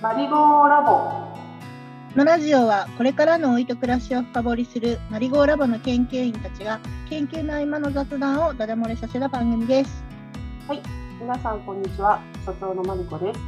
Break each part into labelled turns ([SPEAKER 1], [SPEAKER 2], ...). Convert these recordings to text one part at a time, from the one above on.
[SPEAKER 1] マリゴーラボ
[SPEAKER 2] このラジオはこれからの老いと暮らしを深掘りするマリゴーラボの研究員たちが研究の合間の雑談をダダ漏れさせた番組です。
[SPEAKER 1] はい皆さんこんにちは所長のマリコです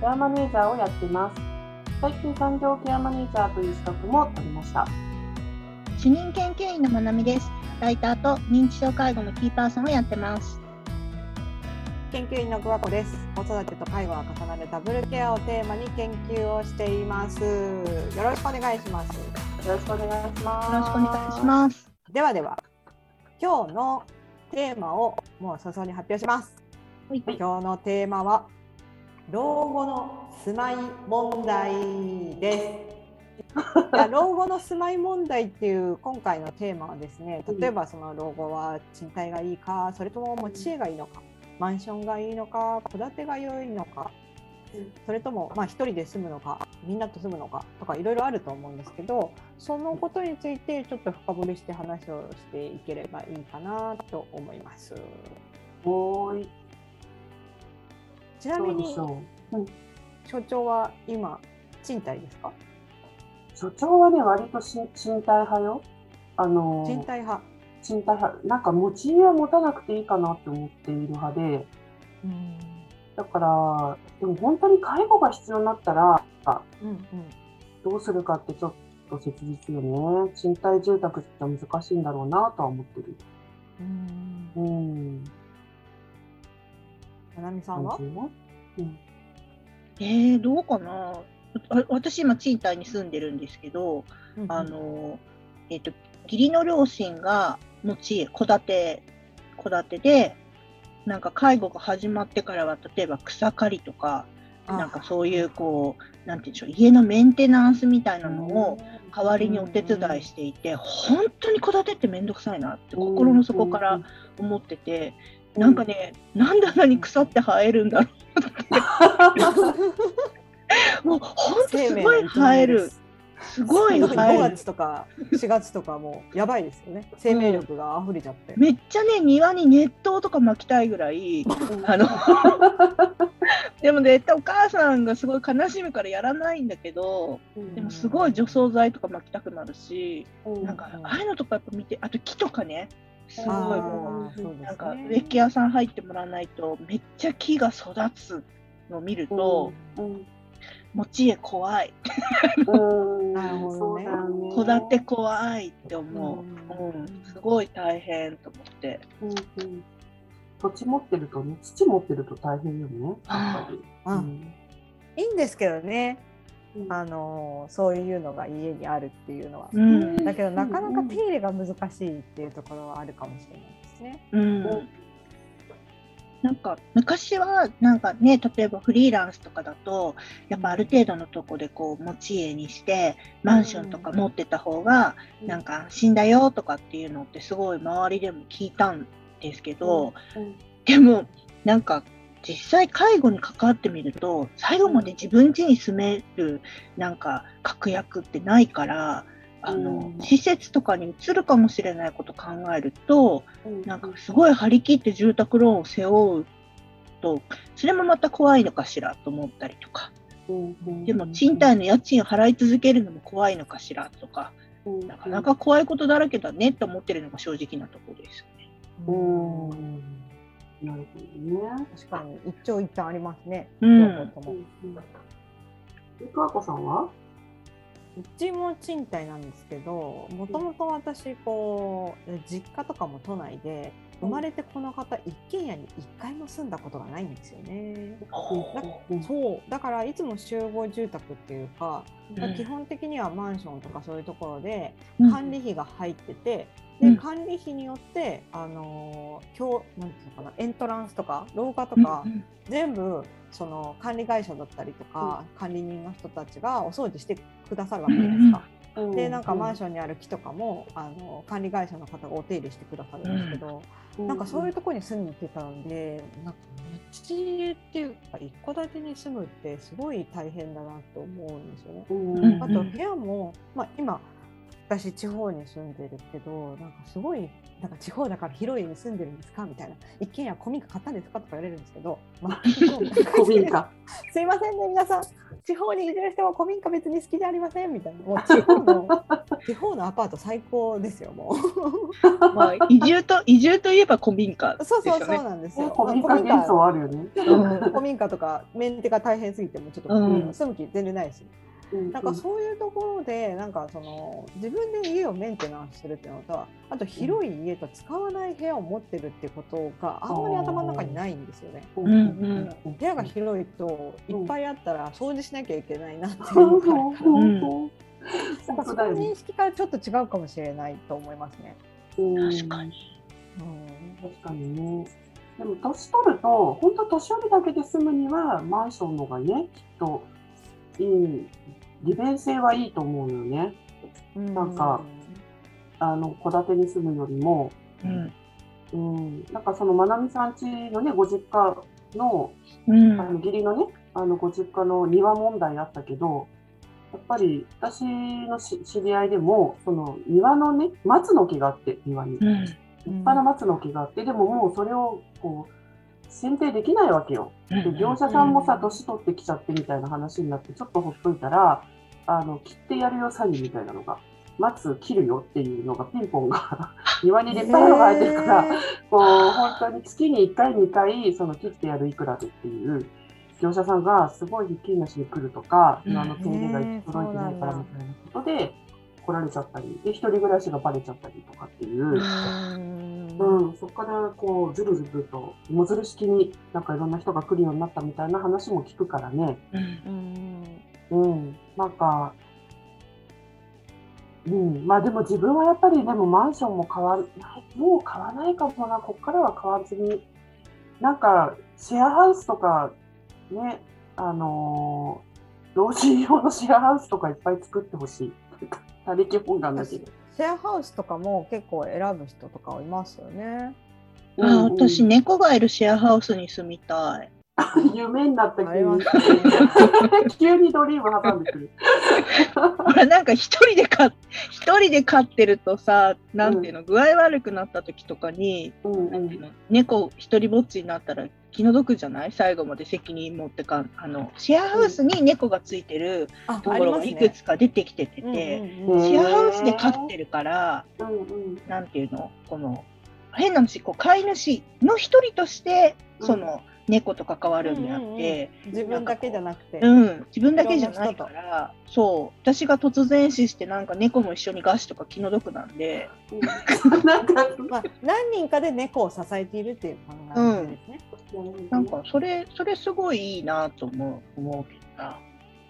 [SPEAKER 1] ケアマネージャーをやっています最近産業ケアマネージャーという資格も取りました
[SPEAKER 2] 主任研究員のまなみです。ライターと認知症介護のキーパーソンをやってます。
[SPEAKER 3] 研究員の桑子です。子育てと介護が重なるダブルケアをテーマに研究をしています。よろしくお願いします。
[SPEAKER 1] よろしくお願いします
[SPEAKER 2] よろしくお願いします。
[SPEAKER 3] ではでは、今日のテーマをもう早々に発表します。
[SPEAKER 2] はい
[SPEAKER 3] 今日のテーマは老後の住まい問題です。いや老後の住まい問題っていう今回のテーマはですね例えばその老後は賃貸がいいかそれとも持ち家がいいのかマンションがいいのか戸建てが良いのかそれともまあ一人で住むのかみんなと住むのかとかいろいろあると思うんですけどそのことについてちょっと深掘りして話をしていければいいかなと思います。ちなみに
[SPEAKER 1] そうでしょう。
[SPEAKER 3] 所長は今賃貸ですか？
[SPEAKER 1] 所長はね割とし賃貸派よ。あの
[SPEAKER 3] 賃貸派
[SPEAKER 1] 賃貸派。なんか持ち家は持たなくていいかなって思っている派で。
[SPEAKER 3] うん
[SPEAKER 1] だからでも本当に介護が必要になったら
[SPEAKER 3] うんうん
[SPEAKER 1] どうするかってちょっと切実よね。賃貸住宅って難しいんだろうなとは思ってる。
[SPEAKER 3] うん。
[SPEAKER 1] うん。
[SPEAKER 3] ななみさんは？
[SPEAKER 1] 感じね
[SPEAKER 2] えー、どうかな。わ私今賃貸に住んでるんですけど、あの、えっ、と、義理の両親が持ち家、戸建て、戸建てで、なんか介護が始まってからは、例えば草刈りとか、なんかそういうこう、なんて言うんでしょう、家のメンテナンスみたいなのを代わりにお手伝いしていて、本当に戸建てってめんどくさいなって心の底から思ってて、なんかね、なんであんなに草って生えるんだろう。もう本当すごい生える。すごい生
[SPEAKER 3] 5
[SPEAKER 2] える。
[SPEAKER 3] 月とか4月とかもうやばいですよね。生命力が溢れちゃって、
[SPEAKER 2] めっちゃね、庭に熱湯とか巻きたいぐらい、あの、でも絶対お母さんがすごい悲しむからやらないんだけど、でもすごい除草剤とか巻きたくなるし、なんかああいうのとかやっぱ見て、あと木とかね、すごいも
[SPEAKER 3] う、
[SPEAKER 2] なんか植木屋さん入ってもらわないと、めっちゃ木が育つのを見ると、
[SPEAKER 1] うん
[SPEAKER 2] 持ち家怖い、
[SPEAKER 1] うん。
[SPEAKER 3] なるほどね。
[SPEAKER 2] 戸建て怖いって思う。
[SPEAKER 3] う
[SPEAKER 2] うん。ん、すごい大変と思って。
[SPEAKER 1] うんうん。土地持ってるとね、土持ってると大変よね。やっぱり。
[SPEAKER 3] あ
[SPEAKER 1] うん。
[SPEAKER 3] いいんですけどね。
[SPEAKER 1] うん。
[SPEAKER 3] あのそういうのが家にあるっていうのは、
[SPEAKER 2] うん、
[SPEAKER 3] だけどなかなか手入れが難しいっていうところはあるかもしれないですね。
[SPEAKER 2] うんなんか昔はなんかね例えばフリーランスとかだとやっぱある程度のとこでこう持ち家にしてマンションとか持ってた方がなんか安心だよとかっていうのってすごい周りでも聞いたんですけど、
[SPEAKER 1] うん
[SPEAKER 2] でもなんか実際介護に関わってみると最後まで自分家に住めるなんか確約ってないからあの、
[SPEAKER 1] うん。
[SPEAKER 2] 施設とかに移るかもしれないこと考えると
[SPEAKER 1] うん。
[SPEAKER 2] なんかすごい張り切って住宅ローンを背負うとそれもまた怖いのかしらと思ったりとか。でも賃貸の家賃を払い続けるのも怖いのかしらとか。
[SPEAKER 1] うん。
[SPEAKER 2] なかなか怖いことだらけだねって思ってるのが正直なところですよね。
[SPEAKER 1] うん。なるほどね。
[SPEAKER 3] 確かに。一長一短ありますね。
[SPEAKER 2] うん。
[SPEAKER 1] さんは？
[SPEAKER 3] うちも賃貸なんですけどもともと私こう実家とかも都内で生まれてこの方一軒家に一回も住んだことがないんですよね。そうだからいつも集合住宅っていうか、
[SPEAKER 2] うん
[SPEAKER 3] 基本的にはマンションとかそういうところで管理費が入ってて、で管理費によってあの今日なんていうのかなエントランスとか廊下とか、全部その管理会社だったりとか、管理人の人たちがお掃除してくださるわけじゃないですか。
[SPEAKER 1] うん
[SPEAKER 3] でなんかマンションにある木とかもあの管理会社の方がお手入れしてくださるんですけど、なんかそういうところに住んでたんでなんか持ち家っていうか一戸建てに住むってすごい大変だなと思うんですよね。
[SPEAKER 1] うん。
[SPEAKER 3] あと部屋も、まあ、今私地方に住んでるけどなんかすごいなんか地方だから広い家に住んでるんですか？みたいな。一軒家古民家買ったんですかとか言われるんですけど、まあ、
[SPEAKER 1] 古民家。
[SPEAKER 3] すいませんね皆さん。地方に移住しても古民家別に好きじゃありません？みたいな。もう地方の 地方のアパート最高ですよも
[SPEAKER 2] う。まあ移住と移住といえば古民家、
[SPEAKER 3] ね、そうそうそうなんですよ。
[SPEAKER 1] 古民家。幻想あるよね。
[SPEAKER 3] 古民家とかメンテが大変すぎてもちょっと、うん、住む気全然ないし。なんかそういうところでなんかその自分で家をメンテナンスするっていうのとあと広い家と使わない部屋を持ってるっていうことがあんまり頭の中にないんですよね。部屋が広いといっぱいあったら掃除しなきゃいけないなっていう。から、うん、なんかその認識からちょっと違うかもしれないと思いますね。
[SPEAKER 2] 確かに、
[SPEAKER 1] うん、確かにね。でも年取ると本当年寄りだけで住むにはマンションのがねきっといい利便性はいいと思うよね。なんかあの戸建てに住むよりも、うん、うん、なんかそのまなみさん家のねご実家の,、うん、あの義理のねあのご実家の庭問題あったけどやっぱり私の知り合いでもその庭のね松の木があって庭に、うん、立派な松の木があってでももうそれをこう選定できないわけよ。で業者さんもさ年取ってきちゃってみたいな話になってちょっとほっといたらあの切ってやるよ詐欺みたいなのが。松切るよっていうのがピンポンが 庭に立派なのが生えてるから、こう本当に月に1回2回その切ってやるいくらでっていう業者さんがすごいひっきりなしに来るとか庭の手入れが行き届いてないからみたいなことで来られちゃったりで一人暮らしがバレちゃったりとかっていう。うん、そこからこうずるずると芋づる式になんかいろんな人が来るようになったみたいな話も聞くからね。うん、うん、なんか、うん、まあでも自分はやっぱりでもマンションも買わもう買わないかもなこっからは買わずになんかシェアハウスとかねあのー、老人用のシェアハウスとかいっぱい作ってほしい。他力本願だけど。
[SPEAKER 3] シェアハウスとかも結構選ぶ人とかいますよね。
[SPEAKER 2] あ、うんうん、私猫がいるシェアハウスに住みたい。
[SPEAKER 1] 夢になった急に 急にドリーム挟んでくる。
[SPEAKER 2] なんか一人で飼一人で飼ってるとさなんていうの、うん、具合悪くなった時とかに、うんうん、う猫一人ぼっちになったら気の毒じゃない？最後まで責任持ってかあのシェアハウスに猫がついてるところがいくつか出てきてて、ねシェアハウスで飼ってるから、うんうん、なんていうの？この変な話こう飼い主の一人としてその、猫と関わるんであって、
[SPEAKER 3] うんうん、自分だけじゃなくて。
[SPEAKER 2] うん。自分だけじゃないからそう。私が突然死してなんか猫も一緒に餓死とか気の毒なんで、
[SPEAKER 3] なんか、まあ、何人かで猫を支えているっていう考えですね、
[SPEAKER 2] うん、なんかそれそれすごいいいなと思う思うけどな。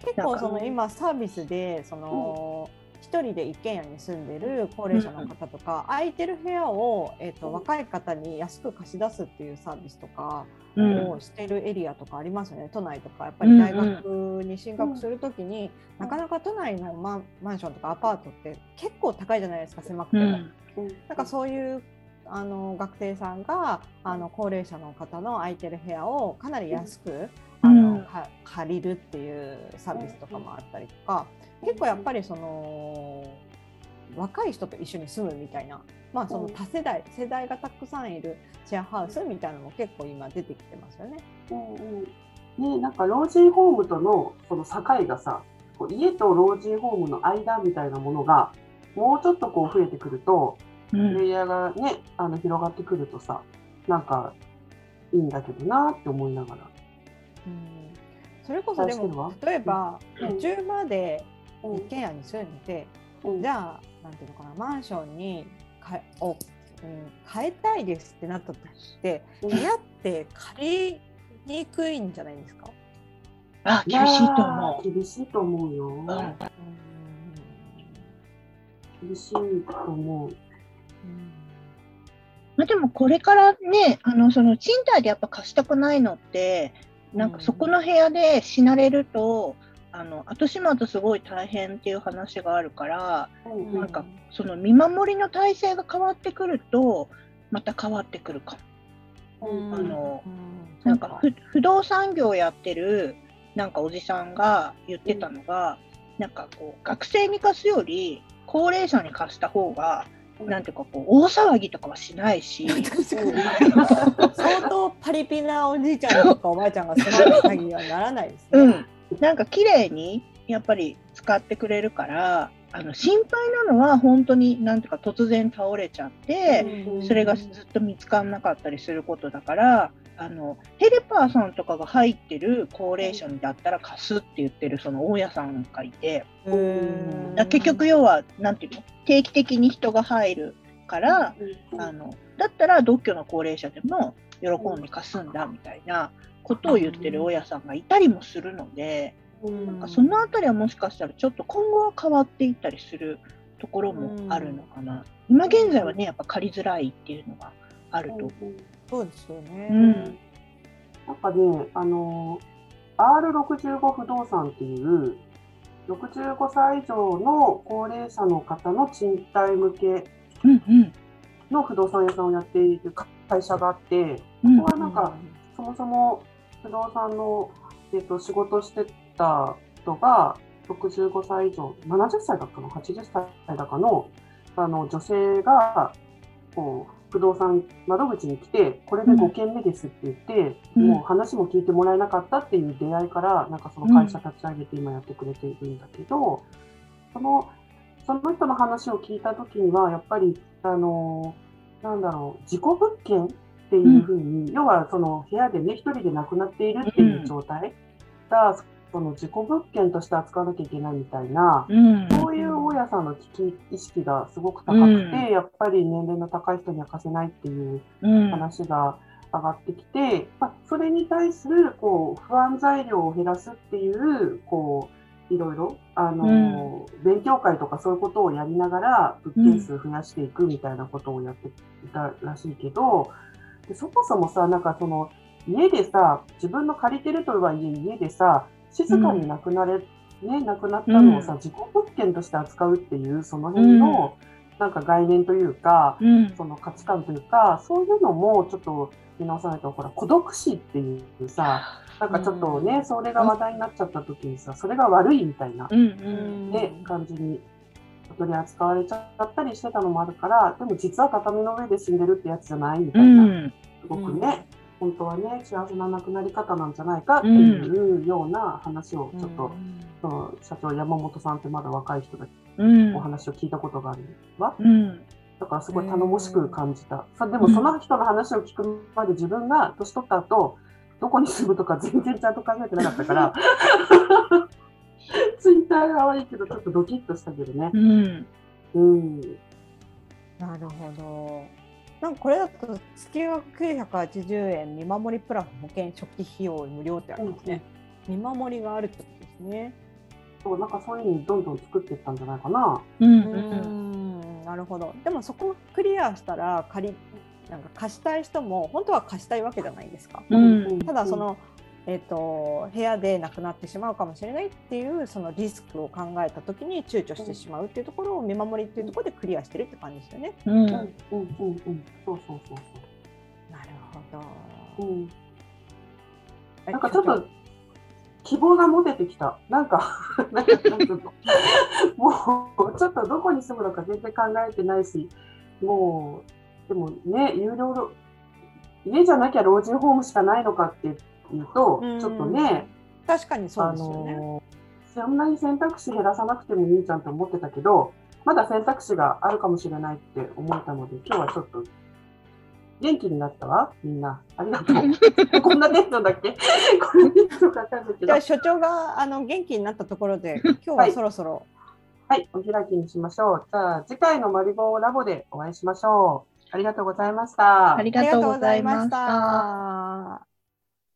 [SPEAKER 3] 結構その今サービスでその、うん1人で一軒家に住んでる高齢者の方とか、空いてる部屋を、えーと、若い方に安く貸し出すっていうサービスとかをしてるエリアとかありますよね、都内とかやっぱり大学に進学する時に、なかなか都内のマンマンションとかアパートって結構高いじゃないですか狭くても。なんかそういうあの学生さんがあの高齢者の方の空いてる部屋をかなり安く、あの借りるっていうサービスとかもあったりとか結構やっぱりその若い人と一緒に住むみたいな、まあ、その多世代、世代がたくさんいるシェアハウスみたいなのも結構今出てきてますよね。うん
[SPEAKER 1] うん。ね、なんか老人ホームとのその境がさ家と老人ホームの間みたいなものがもうちょっとこう増えてくると、うん、レイヤーがねあの広がってくるとさなんかいいんだけどなって思いながら。
[SPEAKER 3] うん。それこそでも例えば途中まで一軒家に住んで、うん、じゃあなんていうのかなマンションにかを、うん、変えたいですってなった時って部屋って借りにくいんじゃないですか？
[SPEAKER 2] あ厳しいと思
[SPEAKER 1] う。厳しいと思うよ、うん、厳しいと思う、うん
[SPEAKER 2] まあ、でもこれからねあのその賃貸でやっぱ貸したくないのってなんかそこの部屋で死なれると、あの後始末すごい大変っていう話があるから、うん、なんかその見守りの体制が変わってくるとまた変わってくるかも。うん、あの、うん、なんか不動産業やってるなんかおじさんが言ってたのが、なんかこう学生に貸すより高齢者に貸した方がなんていうかこう大騒ぎとかはしないし。
[SPEAKER 3] 相当パリピなおじいちゃんとかおばあちゃんが住まう限りはならないですね。
[SPEAKER 2] うん、なんか綺麗にやっぱり使ってくれるからあの心配なのは本当になんていうか突然倒れちゃって、それがずっと見つからなかったりすることだからあのヘルパーさんとかが入ってる高齢者にだったら貸すって言ってるその大家さんがいて結局要はなんていうの定期的に人が入るからあのだったら独居の高齢者でも喜んで貸すんだみたいなことを言ってる大家さんがいたりもするので。なんかそのあたりはもしかしたらちょっと今後は変わっていったりするところもあるのかな。今現在はねやっぱ借りづらいっていうのがあると。
[SPEAKER 3] そうですよね。
[SPEAKER 2] うん。
[SPEAKER 1] なんかね、あの、R65 不動産っていう、65歳以上の高齢者の方の賃貸向け。の不動産屋さんをやっている会社があって、
[SPEAKER 2] うん
[SPEAKER 1] ここはなんか、そもそも不動産の、えっと、仕事してた人が65歳以上、70歳だったの、80歳だかの？あの女性がこう不動産窓口に来て、これで5件目ですって言って、
[SPEAKER 2] うん。
[SPEAKER 1] もう話も聞いてもらえなかったっていう出会いから、なんかその会社立ち上げて今やってくれているんだけど、そのその人の話を聞いたときには、やっぱり、あのなんだろう、事故物件っていうふうに、要はその部屋でね、一人で亡くなっているっていう状態が、その事故物件として扱わなきゃいけないみたいな、
[SPEAKER 2] うん。
[SPEAKER 1] そういう大家さんの危機意識がすごく高くて、
[SPEAKER 2] うん
[SPEAKER 1] やっぱり年齢の高い人には貸せないっていう
[SPEAKER 2] うん。
[SPEAKER 1] 話が上がってきて、まあ、それに対するこう不安材料を減らすっていう、こういろいろあの、勉強会とかそういうことをやりながら、物件数増やしていくみたいなことをやっていたらしいけど、でそもそもさ、なんかその家でさ、自分の借りてるとはいえ、家でさ、静かに亡くなれ、ね、亡くなったのをさ、自己物件として扱うっていう、その辺の、なんか概念というか、
[SPEAKER 2] うん。
[SPEAKER 1] その価値観というか、そういうのもちょっと見直さないと、ほら、孤独死っていうさ、なんかちょっとね、それが話題になっちゃった時にさ、それが悪いみたいな、
[SPEAKER 2] うんうん。
[SPEAKER 1] ね、感じに取り扱われちゃったりしてたのもあるから、でも実は畳の上で死んでるってやつじゃないみた
[SPEAKER 2] う
[SPEAKER 1] いな、
[SPEAKER 2] ん。
[SPEAKER 1] すごくね、本当はね、幸せな亡くなり方なんじゃないかっていうような話をちょっと、その社長山本さんってまだ若い人が
[SPEAKER 2] うん
[SPEAKER 1] お。話を聞いたことがあるわ。
[SPEAKER 2] うん。
[SPEAKER 1] だからすごい頼もしく感じた。さでもその人の話を聞くまで自分が年取った後、どこに住むとか全然ちゃんと考えてなかったから、ツイッターが悪いけどちょっとドキッとしたけどね。
[SPEAKER 2] うん。
[SPEAKER 1] うん。
[SPEAKER 3] なるほど。なんかこれだと月額980円見守りプラス保険初期費用無料ってありますね。見守りがあるってことですね。
[SPEAKER 1] そうなんかそういうのどんどん作っていったんじゃないかな。
[SPEAKER 2] う。
[SPEAKER 3] うんんなるほど。でもそこクリアしたら借りなんか貸したい人も本当は貸したいわけじゃないですか。
[SPEAKER 2] うん
[SPEAKER 3] ただその、えっと部屋で亡くなってしまうかもしれないっていうそのリスクを考えた時に躊躇してしまうっていうところを見守りっていうところでクリアしてるって感じですよね。
[SPEAKER 2] うん。
[SPEAKER 1] うんうんうんうん。そうそうそう
[SPEAKER 3] なるほ
[SPEAKER 1] そう。うん。
[SPEAKER 3] ど。
[SPEAKER 1] なんかちょっと希望が持ててきた。なんか、なんかなんかもうちょっとどこに住むのか全然考えてないし、もう、でもね、有料の、家じゃなきゃ老人ホームしかないのかっていうと、
[SPEAKER 3] うん
[SPEAKER 1] ちょっとね、
[SPEAKER 3] 確かにそう
[SPEAKER 1] あ
[SPEAKER 3] ですよね。
[SPEAKER 1] の、そんなに選択肢減らさなくてもいいじゃんと思ってたけど、まだ選択肢があるかもしれないって思ったので、今日はちょっと元気になったわ、みんな。ありがとう。こんなテンションだっけ？こんなテンションかかんないけど。
[SPEAKER 3] じゃあ所長があの元気になったところで 今日はそろそろ、
[SPEAKER 1] はい、お開きにしましょう。じゃあ、次回のマリボーラボでお会いしましょう。ありがとうございました。
[SPEAKER 2] あり
[SPEAKER 3] がとう
[SPEAKER 2] ご
[SPEAKER 3] ございまし。た。